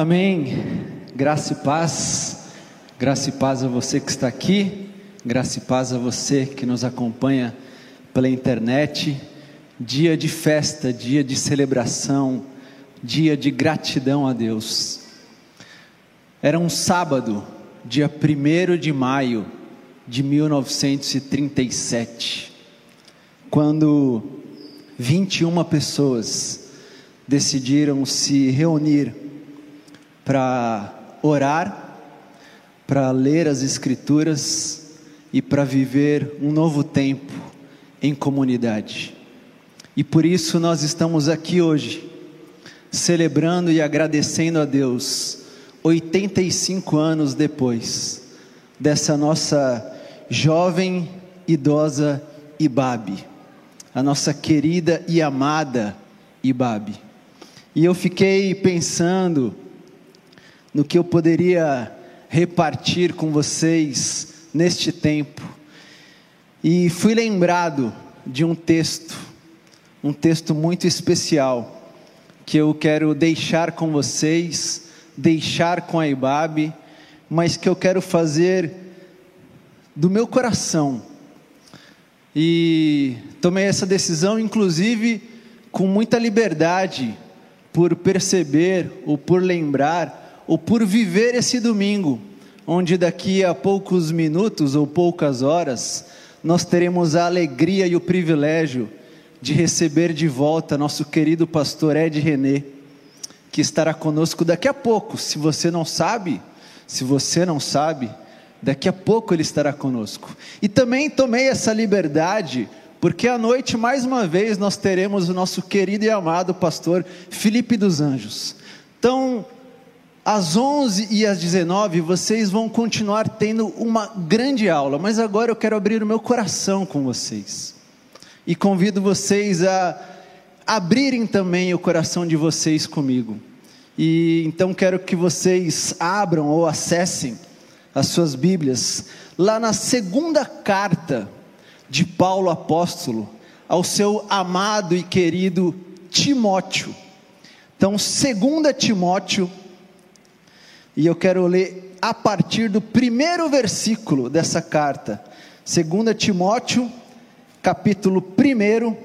Amém. Graça e paz. Graça e paz a você que está aqui. Graça e paz a você que nos acompanha pela internet. Dia de festa, dia de celebração, dia de gratidão a Deus. Era um sábado, dia 1 de maio de 1937, quando 21 pessoas decidiram se reunir para orar, para ler as Escrituras e para viver um novo tempo em comunidade. E por isso nós estamos aqui hoje, celebrando e agradecendo a Deus, 85 anos depois dessa nossa jovem, idosa Ibabe, a nossa querida e amada Ibabe. E eu fiquei pensando no que eu poderia repartir com vocês neste tempo. E fui lembrado de um texto, um texto muito especial, que eu quero deixar com vocês, deixar com a Ibabe, mas que eu quero fazer do meu coração. E tomei essa decisão, inclusive, com muita liberdade, por perceber ou por lembrar ou por viver esse domingo, onde daqui a poucos minutos ou poucas horas nós teremos a alegria e o privilégio de receber de volta nosso querido pastor Ed René, que estará conosco daqui a pouco. Se você não sabe, se você não sabe, daqui a pouco ele estará conosco. E também tomei essa liberdade porque à noite, mais uma vez, nós teremos o nosso querido e amado pastor Felipe dos Anjos. Então, às 11 e às 19, vocês vão continuar tendo uma grande aula, mas agora eu quero abrir o meu coração com vocês. E convido vocês a abrirem também o coração de vocês comigo. E então quero que vocês abram ou acessem as suas Bíblias lá na segunda carta de Paulo apóstolo ao seu amado e querido Timóteo. Então, segunda Timóteo, e eu quero ler a partir do primeiro versículo dessa carta. Segunda Timóteo, capítulo 1,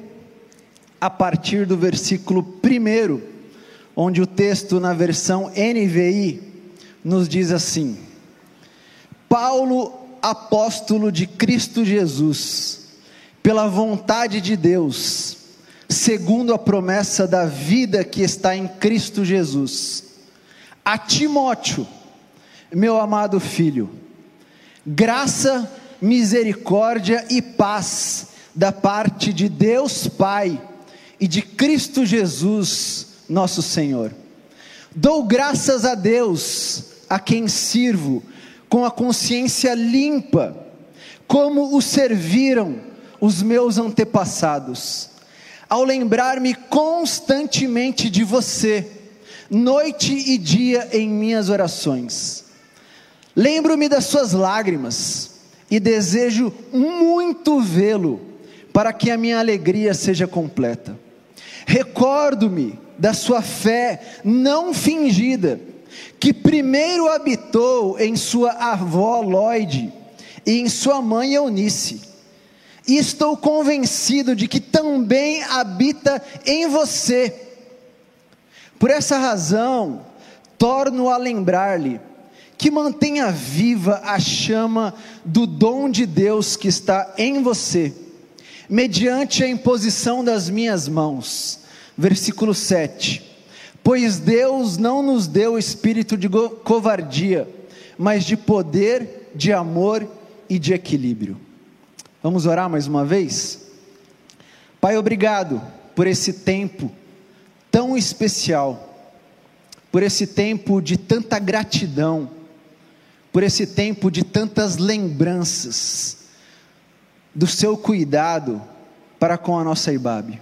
a partir do versículo 1, onde o texto na versão NVI nos diz assim: Paulo apóstolo de Cristo Jesus, pela vontade de Deus, segundo a promessa da vida que está em Cristo Jesus. A Timóteo, meu amado filho, graça, misericórdia e paz da parte de Deus Pai e de Cristo Jesus, nosso Senhor. Dou graças a Deus, a quem sirvo, com a consciência limpa, como o serviram os meus antepassados, ao lembrar-me constantemente de você, noite e dia em minhas orações. Lembro-me das suas lágrimas e desejo muito vê-lo, para que a minha alegria seja completa. Recordo-me da sua fé não fingida que primeiro habitou em sua avó Lloyd e em sua mãe Eunice. E estou convencido de que também habita em você. Por essa razão, torno a lembrar-lhe que mantenha viva a chama do dom de Deus que está em você, mediante a imposição das minhas mãos. Versículo 7 Pois Deus não nos deu espírito de covardia, mas de poder, de amor e de equilíbrio. Vamos orar mais uma vez? Pai, obrigado por esse tempo tão especial, por esse tempo de tanta gratidão, por esse tempo de tantas lembranças do seu cuidado para com a nossa Ibabe.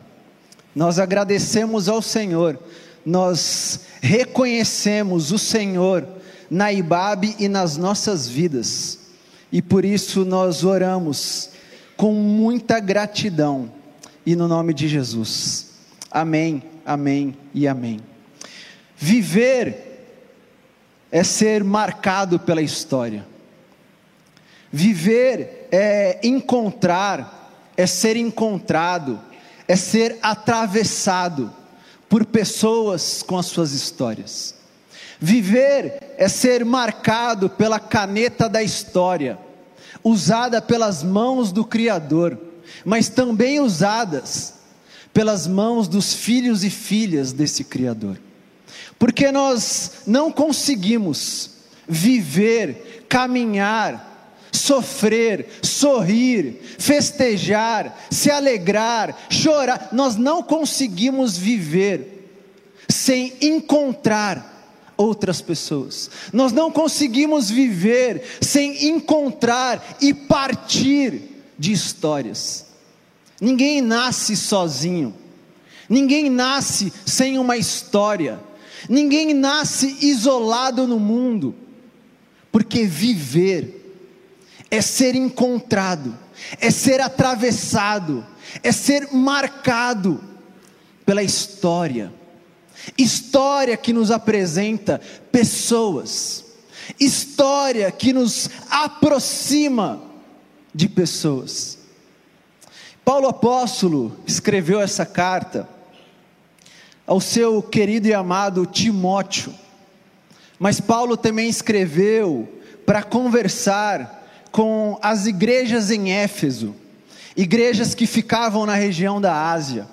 Nós agradecemos ao Senhor nós reconhecemos o Senhor na Ibabe e nas nossas vidas, e por isso nós oramos com muita gratidão, e no nome de Jesus. Amém, amém e amém. Viver é ser marcado pela história. Viver é encontrar, é ser encontrado, é ser atravessado por pessoas com as suas histórias. Viver é ser marcado pela caneta da história, usada pelas mãos do Criador, mas também usadas pelas mãos dos filhos e filhas desse Criador. Porque nós não conseguimos viver, caminhar, sofrer, sorrir, festejar, se alegrar, chorar. Nós não conseguimos viver sem encontrar outras pessoas. Nós não conseguimos viver sem encontrar e partir de histórias. Ninguém nasce sozinho. Ninguém nasce sem uma história. Ninguém nasce isolado no mundo. Porque viver é ser encontrado, é ser atravessado, é ser marcado pela história. História que nos apresenta pessoas, história que nos aproxima de pessoas. Paulo apóstolo escreveu essa carta ao seu querido e amado Timóteo, mas Paulo também escreveu para conversar com as igrejas em Éfeso, igrejas que ficavam na região da Ásia.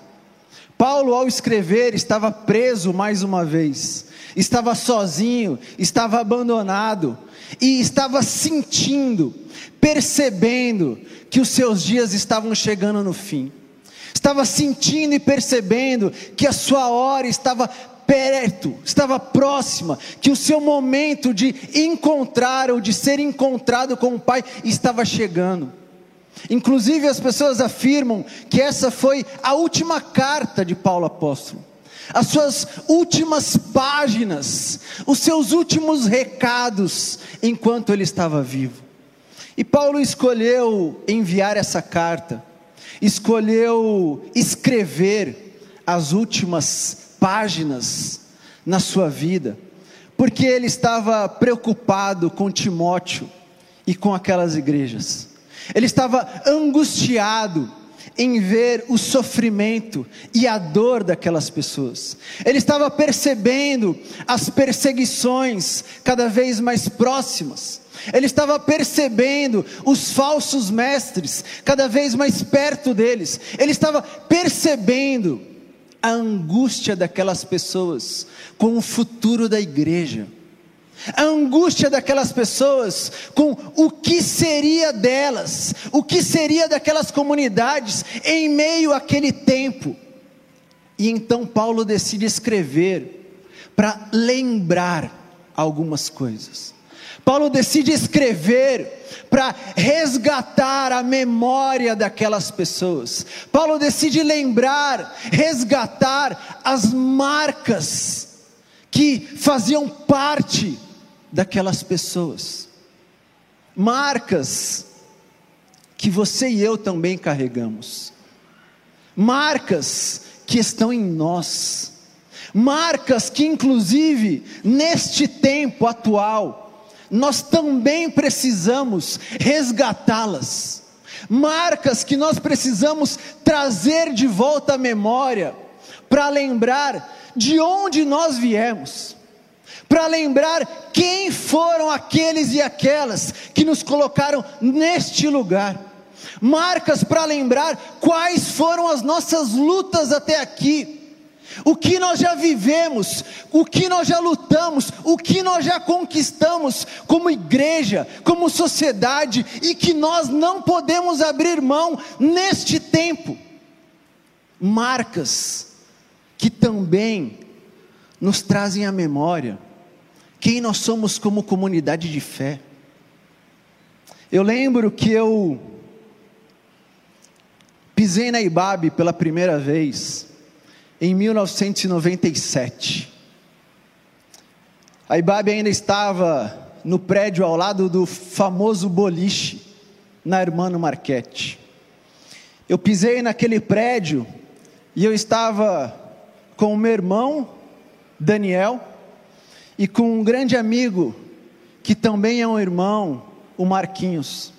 Paulo, ao escrever, estava preso mais uma vez, estava sozinho, estava abandonado e estava sentindo, percebendo que os seus dias estavam chegando no fim. Estava sentindo e percebendo que a sua hora estava perto, estava próxima, que o seu momento de encontrar ou de ser encontrado com o Pai estava chegando. Inclusive as pessoas afirmam que essa foi a última carta de Paulo apóstolo. As suas últimas páginas, os seus últimos recados enquanto ele estava vivo. E Paulo escolheu enviar essa carta, escolheu escrever as últimas páginas na sua vida, porque ele estava preocupado com Timóteo e com aquelas igrejas. Ele estava angustiado em ver o sofrimento e a dor daquelas pessoas. Ele estava percebendo as perseguições cada vez mais próximas. Ele estava percebendo os falsos mestres cada vez mais perto deles. Ele estava percebendo a angústia daquelas pessoas com o futuro da igreja, a angústia daquelas pessoas com o que seria delas, o que seria daquelas comunidades em meio àquele tempo. E então Paulo decide escrever para lembrar algumas coisas. Paulo decide escrever para resgatar a memória daquelas pessoas. Paulo decide lembrar, resgatar as marcas que faziam parte daquelas pessoas. Marcas que você e eu também carregamos. Marcas que estão em nós. Marcas que, inclusive, neste tempo atual, nós também precisamos resgatá-las. Marcas que nós precisamos trazer de volta à memória, para lembrar de onde nós viemos, para lembrar quem foram aqueles e aquelas que nos colocaram neste lugar. Marcas para lembrar quais foram as nossas lutas até aqui o que nós já vivemos, o que nós já lutamos, o que nós já conquistamos como igreja, como sociedade e que nós não podemos abrir mão neste tempo. Marcas que também nos trazem à memória quem nós somos como comunidade de fé. Eu lembro que eu pisei na Ibabe pela primeira vez em 1997. A Ibabe ainda estava no prédio ao lado do famoso boliche, na Hermano Marquete. Eu pisei naquele prédio e eu estava com o meu irmão, Daniel, e com um grande amigo, que também é um irmão, o Marquinhos.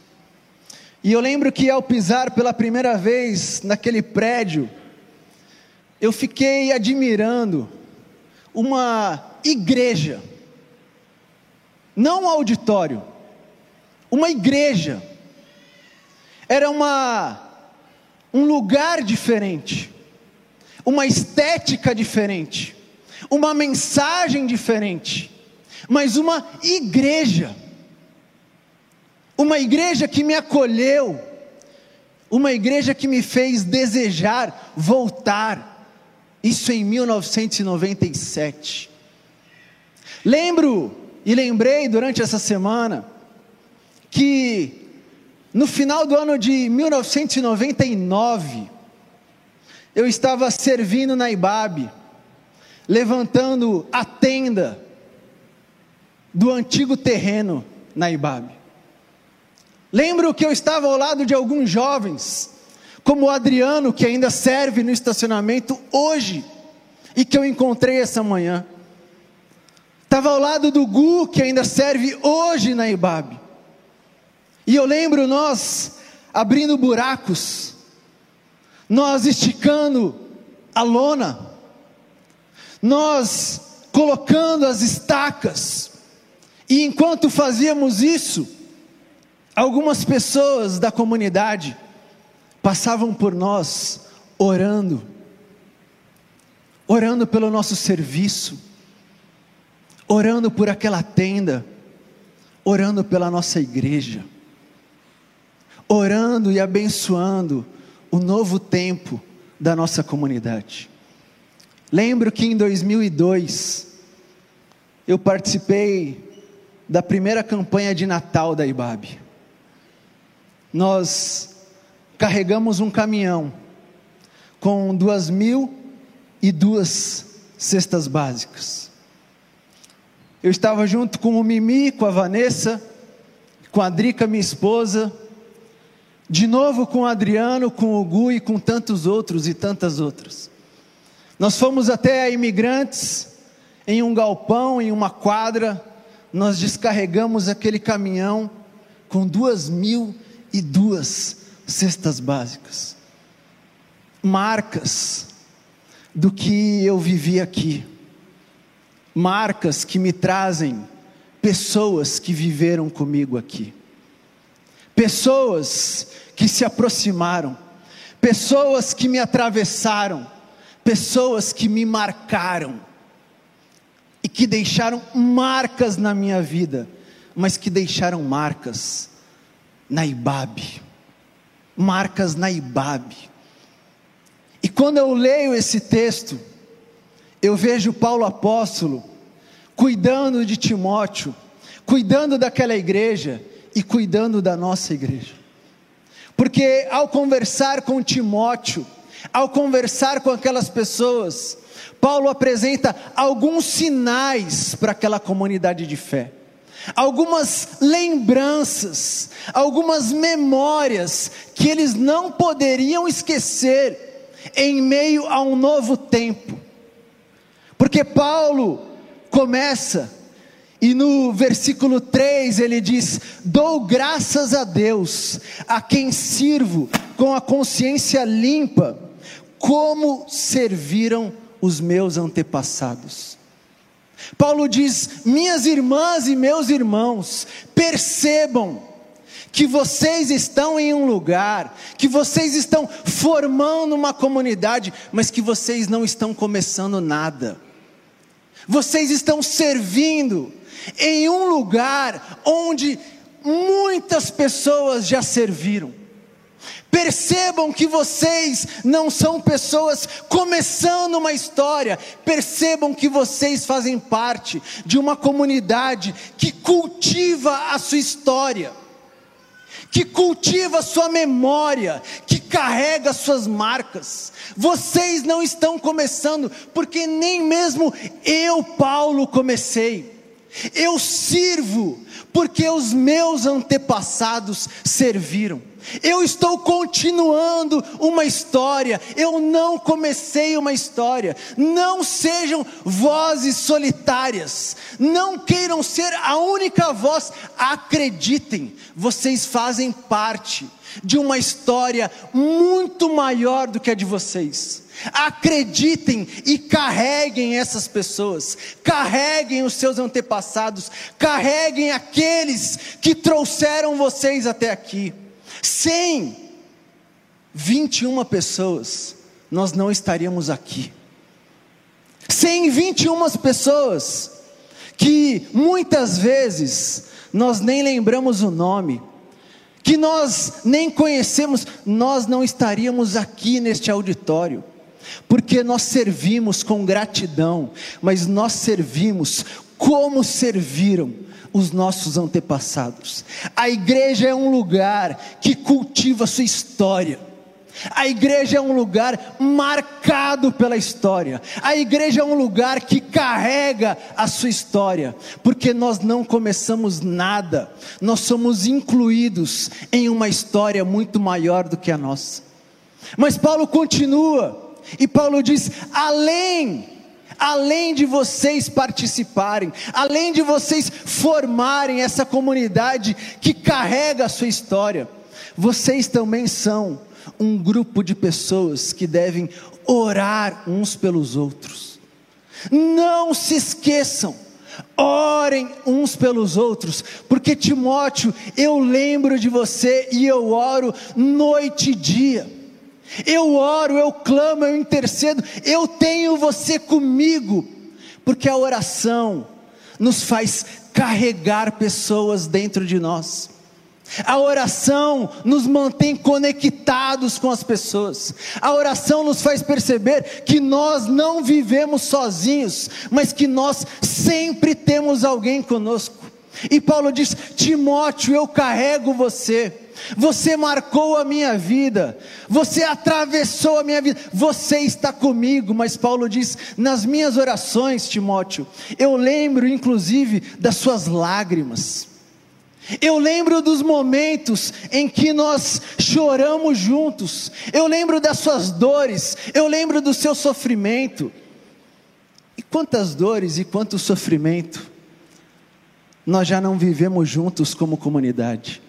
E eu lembro que ao pisar pela primeira vez naquele prédio, eu fiquei admirando uma igreja, não um auditório, uma igreja. Era uma um lugar diferente, uma estética diferente, uma mensagem diferente, mas uma igreja. Uma igreja que me acolheu, uma igreja que me fez desejar voltar. Isso em 1997. Lembro e lembrei durante essa semana que no final do ano de 1999 eu estava servindo na Ibabe, levantando a tenda do antigo terreno na Ibabe. Lembro que eu estava ao lado de alguns jovens como o Adriano, que ainda serve no estacionamento hoje, e que eu encontrei essa manhã. Estava ao lado do Gu, que ainda serve hoje na Ibabe. E eu lembro nós abrindo buracos, nós esticando a lona, nós colocando as estacas, e enquanto fazíamos isso, algumas pessoas da comunidade, passavam por nós orando, orando pelo nosso serviço, orando por aquela tenda, orando pela nossa igreja, orando e abençoando o novo tempo da nossa comunidade. Lembro que em 2002 eu participei da primeira campanha de Natal da IBAB. Nós carregamos um caminhão com duas mil e duas cestas básicas. Eu estava junto com o Mimi, com a Vanessa, com a Drica, minha esposa, de novo com o Adriano, com o Gu e com tantos outros e tantas outras. Nós fomos até Imigrantes, em um galpão, em uma quadra, nós descarregamos aquele caminhão com duas mil e duas cestas básicas, marcas do que eu vivi aqui, marcas que me trazem pessoas que viveram comigo aqui, pessoas que se aproximaram, pessoas que me atravessaram, pessoas que me marcaram e que deixaram marcas na minha vida, mas que deixaram marcas na Ibabe marcas na Ibabe. E quando eu leio esse texto, eu vejo Paulo apóstolo cuidando de Timóteo, cuidando daquela igreja e cuidando da nossa igreja. Porque ao conversar com Timóteo, ao conversar com aquelas pessoas, Paulo apresenta alguns sinais para aquela comunidade de fé algumas lembranças, algumas memórias que eles não poderiam esquecer em meio a um novo tempo. Porque Paulo começa e no versículo 3 ele diz: Dou graças a Deus, a quem sirvo com a consciência limpa, como serviram os meus antepassados. Paulo diz: Minhas irmãs e meus irmãos, percebam que vocês estão em um lugar, que vocês estão formando uma comunidade, mas que vocês não estão começando nada. Vocês estão servindo em um lugar onde muitas pessoas já serviram. Percebam que vocês não são pessoas começando uma história, percebam que vocês fazem parte de uma comunidade que cultiva a sua história, que cultiva a sua memória, que carrega suas marcas. Vocês não estão começando, porque nem mesmo eu, Paulo, comecei. Eu sirvo porque os meus antepassados serviram. Eu estou continuando uma história, eu não comecei uma história. Não sejam vozes solitárias, não queiram ser a única voz, acreditem, vocês fazem parte de uma história muito maior do que a de vocês. Acreditem e carreguem essas pessoas, carreguem os seus antepassados, carreguem aqueles que trouxeram vocês até aqui. Sem 21 pessoas, nós não estaríamos aqui. Sem 21 pessoas, que muitas vezes nós nem lembramos o nome, que nós nem conhecemos, nós não estaríamos aqui neste auditório, porque nós servimos com gratidão, mas nós servimos como serviram os nossos antepassados. A igreja é um lugar que cultiva a sua história. A igreja é um lugar marcado pela história. A igreja é um lugar que carrega a sua história, porque nós não começamos nada, nós somos incluídos em uma história muito maior do que a nossa. Mas Paulo continua, e Paulo diz: além além de vocês participarem, além de vocês formarem essa comunidade que carrega a sua história, vocês também são um grupo de pessoas que devem orar uns pelos outros. Não se esqueçam, orem uns pelos outros, porque Timóteo, eu lembro de você e eu oro noite e dia. Eu oro, eu clamo, eu intercedo, eu tenho você comigo, porque a oração nos faz carregar pessoas dentro de nós. A oração nos mantém conectados com as pessoas. A oração nos faz perceber que nós não vivemos sozinhos, mas que nós sempre temos alguém conosco. E Paulo diz: Timóteo, eu carrego você. Você marcou a minha vida, você atravessou a minha vida, você está comigo. Mas Paulo diz: nas minhas orações, Timóteo, eu lembro inclusive das suas lágrimas. Eu lembro dos momentos em que nós choramos juntos. Eu lembro das suas dores. Eu lembro do seu sofrimento. E quantas dores e quanto sofrimento nós já não vivemos juntos como comunidade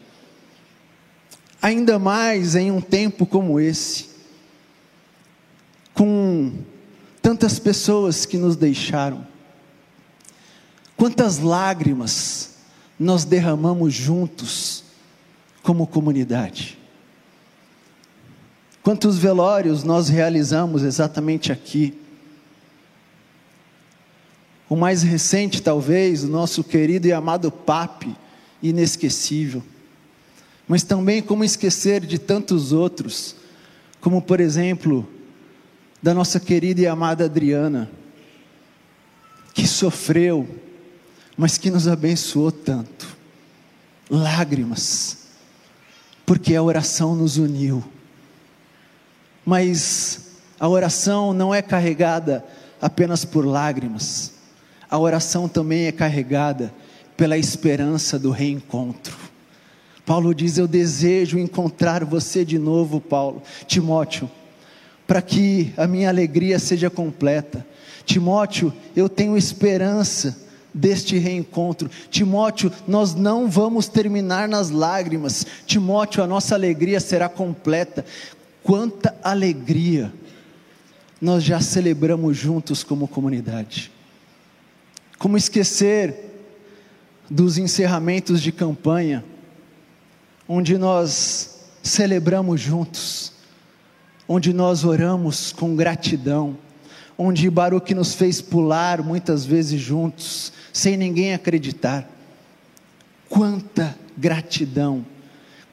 ainda mais em um tempo como esse, com tantas pessoas que nos deixaram, quantas lágrimas nós derramamos juntos como comunidade, quantos velórios nós realizamos exatamente aqui. O mais recente, talvez, o nosso querido e amado Pape, inesquecível mas também como esquecer de tantos outros, como por exemplo, da nossa querida e amada Adriana, que sofreu, mas que nos abençoou tanto. Lágrimas, porque a oração nos uniu. Mas a oração não é carregada apenas por lágrimas, a oração também é carregada pela esperança do reencontro. Paulo diz: Eu desejo encontrar você de novo, Paulo, Timóteo, para que a minha alegria seja completa. Timóteo, eu tenho esperança deste reencontro. Timóteo, nós não vamos terminar nas lágrimas. Timóteo, a nossa alegria será completa. Quanta alegria nós já celebramos juntos como comunidade. Como esquecer dos encerramentos de campanha? Onde nós celebramos juntos, onde nós oramos com gratidão, onde Baruque nos fez pular muitas vezes juntos, sem ninguém acreditar. Quanta gratidão,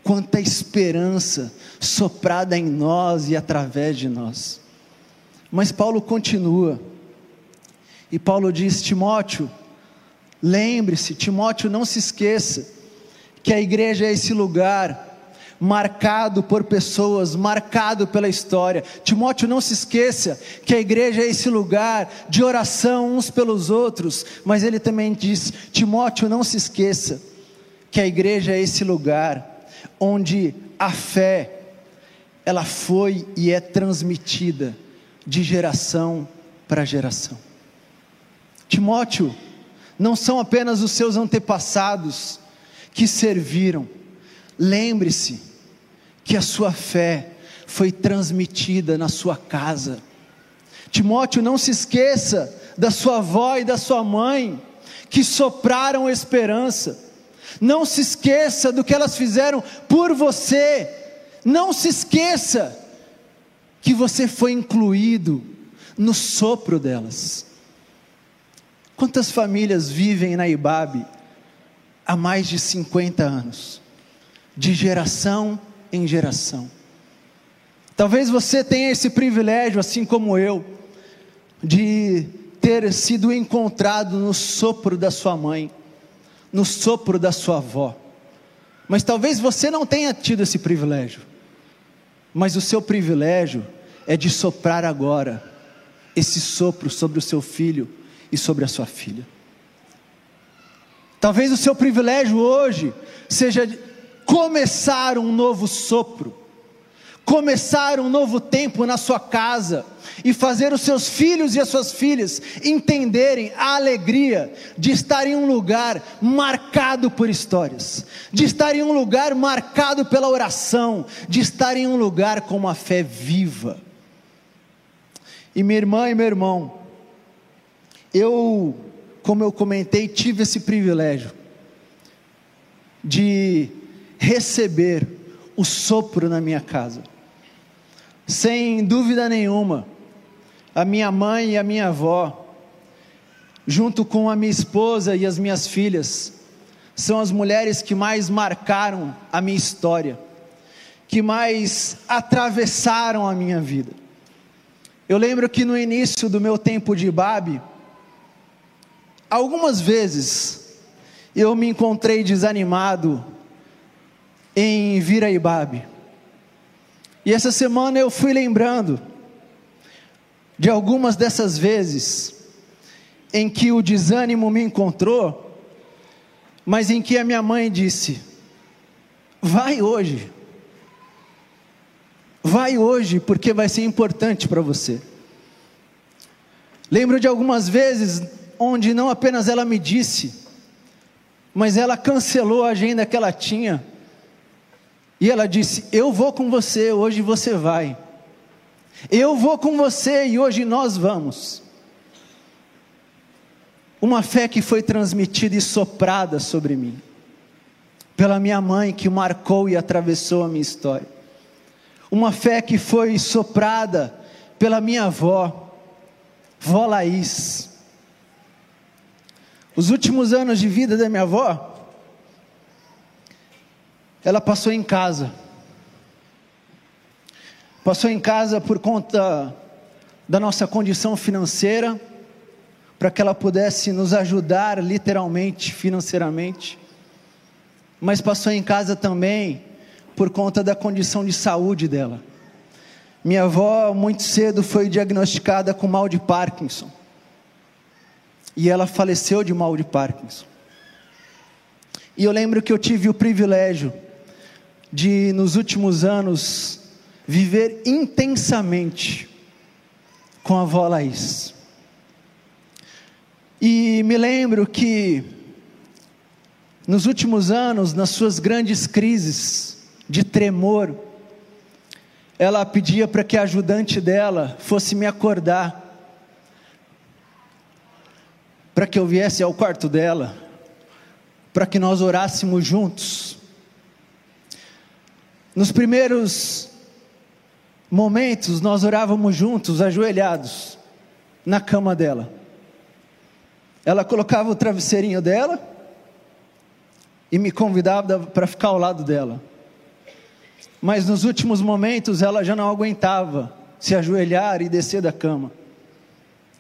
quanta esperança soprada em nós e através de nós. Mas Paulo continua, e Paulo diz: Timóteo, lembre-se, Timóteo, não se esqueça, que a igreja é esse lugar marcado por pessoas, marcado pela história. Timóteo, não se esqueça que a igreja é esse lugar de oração uns pelos outros, mas ele também diz: Timóteo, não se esqueça que a igreja é esse lugar onde a fé ela foi e é transmitida de geração para geração. Timóteo, não são apenas os seus antepassados que serviram, lembre-se que a sua fé foi transmitida na sua casa. Timóteo, não se esqueça da sua avó e da sua mãe, que sopraram esperança. Não se esqueça do que elas fizeram por você. Não se esqueça que você foi incluído no sopro delas. Quantas famílias vivem na Ibabe há mais de 50 anos, de geração em geração? Talvez você tenha esse privilégio, assim como eu, de ter sido encontrado no sopro da sua mãe, no sopro da sua avó. Mas talvez você não tenha tido esse privilégio. Mas o seu privilégio é de soprar agora esse sopro sobre o seu filho e sobre a sua filha. Talvez o seu privilégio hoje seja começar um novo sopro, começar um novo tempo na sua casa e fazer os seus filhos e as suas filhas entenderem a alegria de estar em um lugar marcado por histórias, de estar em um lugar marcado pela oração, de estar em um lugar com uma fé viva. E minha irmã e meu irmão, eu, como eu comentei, tive esse privilégio de receber o sopro na minha casa. Sem dúvida nenhuma, a minha mãe e a minha avó, junto com a minha esposa e as minhas filhas, são as mulheres que mais marcaram a minha história, que mais atravessaram a minha vida. Eu lembro que no início do meu tempo de Babe, Algumas vezes eu me encontrei desanimado em vir a Ibabe. E essa semana eu fui lembrando de algumas dessas vezes em que o desânimo me encontrou, mas em que a minha mãe disse: Vai hoje. Vai hoje, porque vai ser importante para você. Lembro de algumas vezes onde não apenas ela me disse, mas ela cancelou a agenda que ela tinha. E ela disse: Eu vou com você, hoje você vai. Eu vou com você e hoje nós vamos. Uma fé que foi transmitida e soprada sobre mim, pela minha mãe que marcou e atravessou a minha história. Uma fé que foi soprada pela minha avó, vó Laís, os últimos anos de vida da minha avó, ela passou em casa. Passou em casa por conta da nossa condição financeira, para que ela pudesse nos ajudar literalmente, financeiramente. Mas passou em casa também por conta da condição de saúde dela. Minha avó, muito cedo, foi diagnosticada com mal de Parkinson e ela faleceu de mal de Parkinson. E eu lembro que eu tive o privilégio de, nos últimos anos, viver intensamente com a avó Laís. E me lembro que, nos últimos anos, nas suas grandes crises de tremor, ela pedia para que a ajudante dela fosse me acordar para que eu viesse ao quarto dela, para que nós orássemos juntos. Nos primeiros momentos, nós orávamos juntos, ajoelhados, na cama dela. Ela colocava o travesseirinho dela e me convidava para ficar ao lado dela. Mas nos últimos momentos ela já não aguentava se ajoelhar e descer da cama.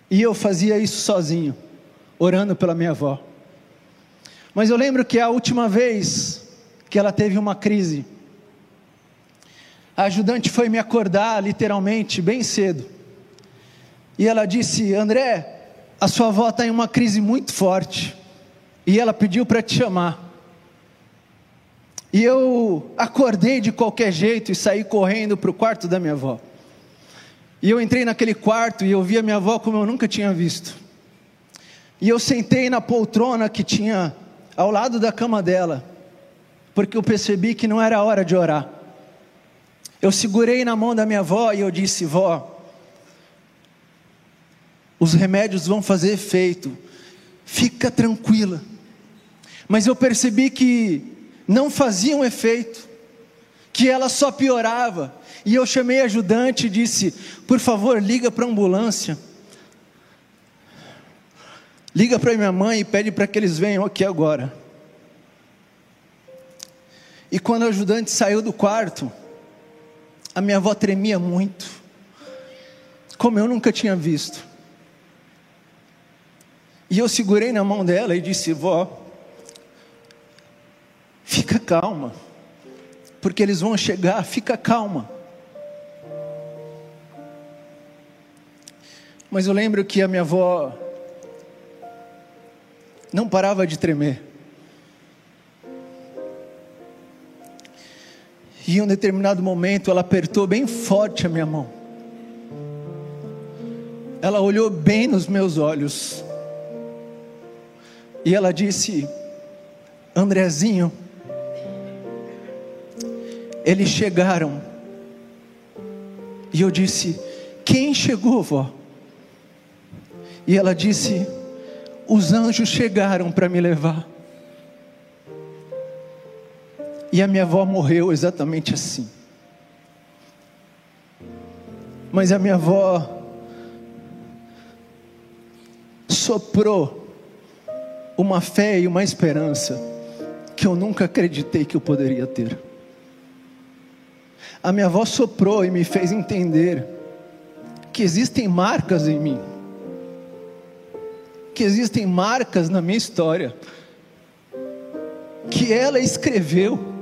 E eu fazia isso sozinho orando pela minha avó. Mas eu lembro que a última vez que ela teve uma crise, a ajudante foi me acordar, literalmente, bem cedo. E ela disse: André, a sua avó está em uma crise muito forte. E ela pediu para te chamar. E eu acordei de qualquer jeito e saí correndo para o quarto da minha avó. E eu entrei naquele quarto e eu vi a minha avó como eu nunca tinha visto. E eu sentei na poltrona que tinha ao lado da cama dela, porque eu percebi que não era hora de orar. Eu segurei na mão da minha avó e eu disse: Vó, os remédios vão fazer efeito, fica tranquila. Mas eu percebi que não faziam efeito, que ela só piorava. E eu chamei a ajudante e disse: Por favor, liga para a ambulância. Liga para minha mãe e pede para que eles venham aqui agora. E quando o ajudante saiu do quarto, a minha avó tremia muito, como eu nunca tinha visto. E eu segurei na mão dela e disse: Vó, fica calma, porque eles vão chegar, fica calma. Mas eu lembro que a minha avó não parava de tremer. E em um determinado momento ela apertou bem forte a minha mão. Ela olhou bem nos meus olhos. E ela disse: Andrezinho, eles chegaram. E eu disse: Quem chegou, vó? E ela disse: Os anjos chegaram para me levar. E a minha avó morreu exatamente assim. Mas a minha avó soprou uma fé e uma esperança que eu nunca acreditei que eu poderia ter. A minha avó soprou e me fez entender que existem marcas em mim, que existem marcas na minha história, que ela escreveu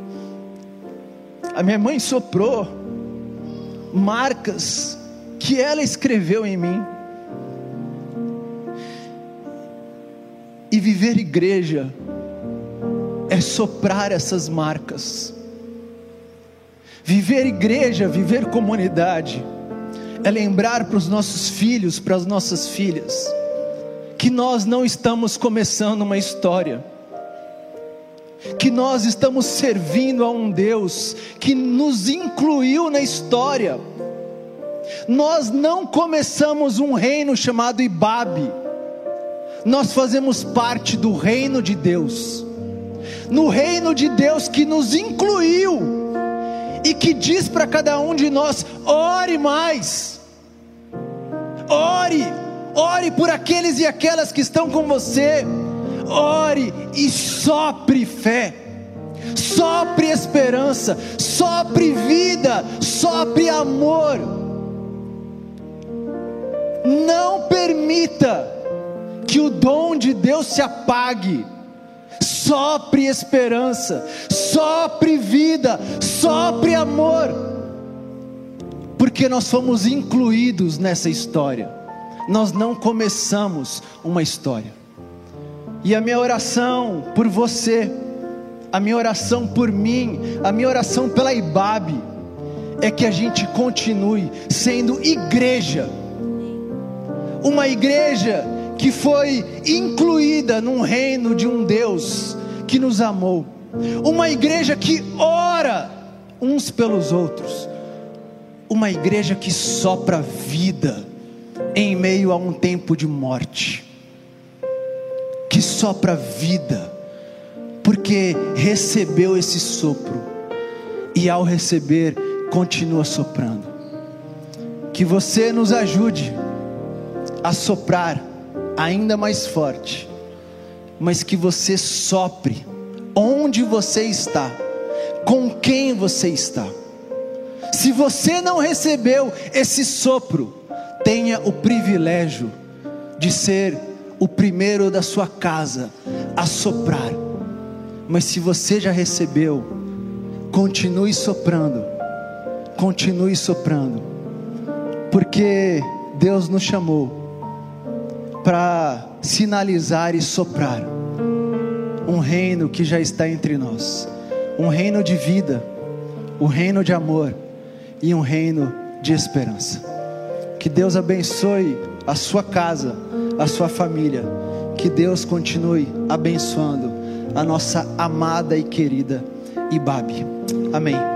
a minha mãe soprou marcas que ela escreveu em mim. E viver igreja é soprar essas marcas. Viver igreja, viver comunidade, é lembrar para os nossos filhos, para as nossas filhas, que nós não estamos começando uma história que nós estamos servindo a um Deus que nos incluiu na história. Nós não começamos um reino chamado Ibabe, nós fazemos parte do reino de Deus, no reino de Deus que nos incluiu e que diz para cada um de nós: ore mais, ore, ore por aqueles e aquelas que estão com você. Ore e sopre fé, sopre esperança, sopre vida, sopre amor. Não permita que o dom de Deus se apague. Sopre esperança, sopre vida, sopre amor, porque nós fomos incluídos nessa história, nós não começamos uma história. E a minha oração por você, a minha oração por mim, a minha oração pela Ibabe, é que a gente continue sendo igreja, uma igreja que foi incluída num reino de um Deus que nos amou, uma igreja que ora uns pelos outros, uma igreja que sopra vida em meio a um tempo de morte que sopra vida, porque recebeu esse sopro e ao receber continua soprando. Que você nos ajude a soprar ainda mais forte, mas que você sopre onde você está, com quem você está. Se você não recebeu esse sopro, tenha o privilégio de ser o primeiro da sua casa a soprar. Mas se você já recebeu, continue soprando, continue soprando, porque Deus nos chamou para sinalizar e soprar um reino que já está entre nós, um reino de vida, um reino de amor e um reino de esperança. Que Deus abençoe a sua casa, a sua família. Que Deus continue abençoando a nossa amada e querida Ibabe. Amém.